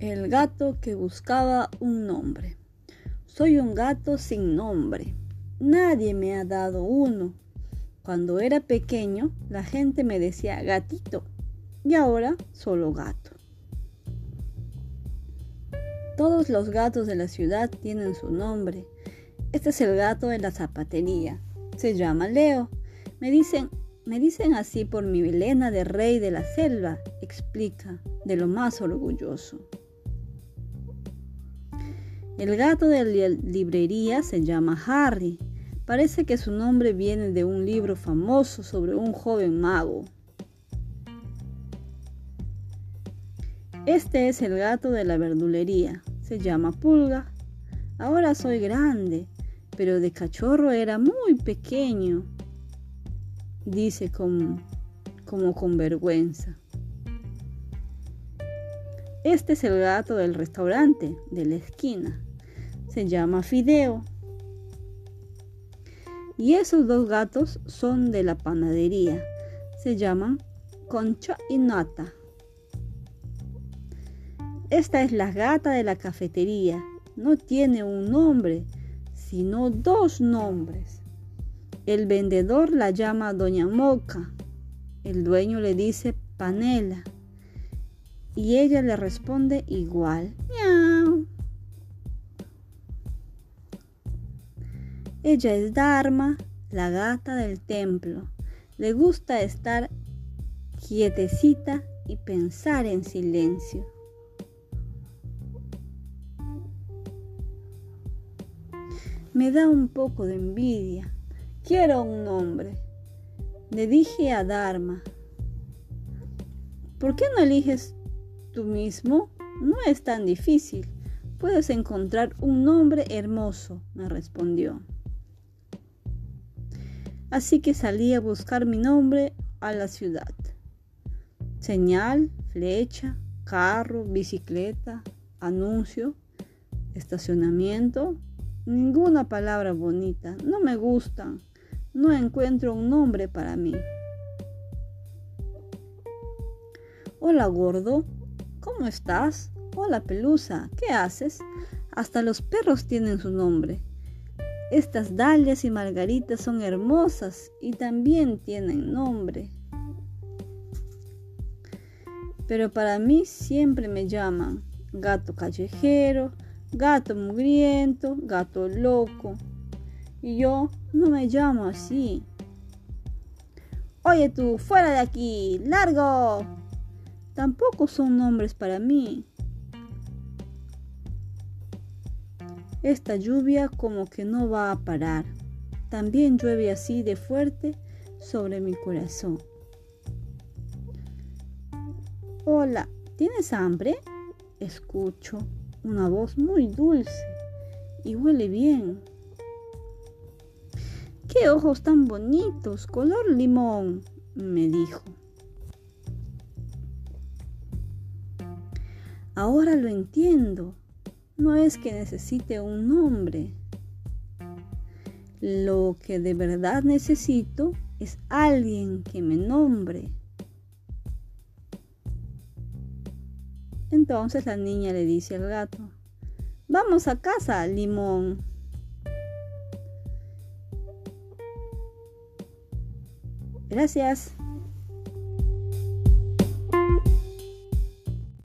El gato que buscaba un nombre. Soy un gato sin nombre. Nadie me ha dado uno. Cuando era pequeño, la gente me decía gatito y ahora solo gato. Todos los gatos de la ciudad tienen su nombre. Este es el gato de la zapatería. Se llama Leo. Me dicen, me dicen así por mi melena de rey de la selva, explica, de lo más orgulloso. El gato de la librería se llama Harry. Parece que su nombre viene de un libro famoso sobre un joven mago. Este es el gato de la verdulería. Se llama Pulga. Ahora soy grande, pero de cachorro era muy pequeño. Dice como, como con vergüenza. Este es el gato del restaurante de la esquina se llama Fideo. Y esos dos gatos son de la panadería. Se llaman Concha y Nata. Esta es la gata de la cafetería. No tiene un nombre, sino dos nombres. El vendedor la llama Doña Moca. El dueño le dice Panela. Y ella le responde igual. Ella es Dharma, la gata del templo. Le gusta estar quietecita y pensar en silencio. Me da un poco de envidia. Quiero un nombre. Le dije a Dharma, ¿por qué no eliges tú mismo? No es tan difícil. Puedes encontrar un nombre hermoso, me respondió. Así que salí a buscar mi nombre a la ciudad. Señal, flecha, carro, bicicleta, anuncio, estacionamiento, ninguna palabra bonita, no me gustan, no encuentro un nombre para mí. Hola gordo, ¿cómo estás? Hola pelusa, ¿qué haces? Hasta los perros tienen su nombre. Estas dalias y margaritas son hermosas y también tienen nombre. Pero para mí siempre me llaman gato callejero, gato mugriento, gato loco. Y yo no me llamo así. Oye tú, fuera de aquí, largo. Tampoco son nombres para mí. Esta lluvia como que no va a parar. También llueve así de fuerte sobre mi corazón. Hola, ¿tienes hambre? Escucho una voz muy dulce y huele bien. ¡Qué ojos tan bonitos! Color limón, me dijo. Ahora lo entiendo no es que necesite un nombre. Lo que de verdad necesito es alguien que me nombre. Entonces la niña le dice al gato, vamos a casa, limón. Gracias.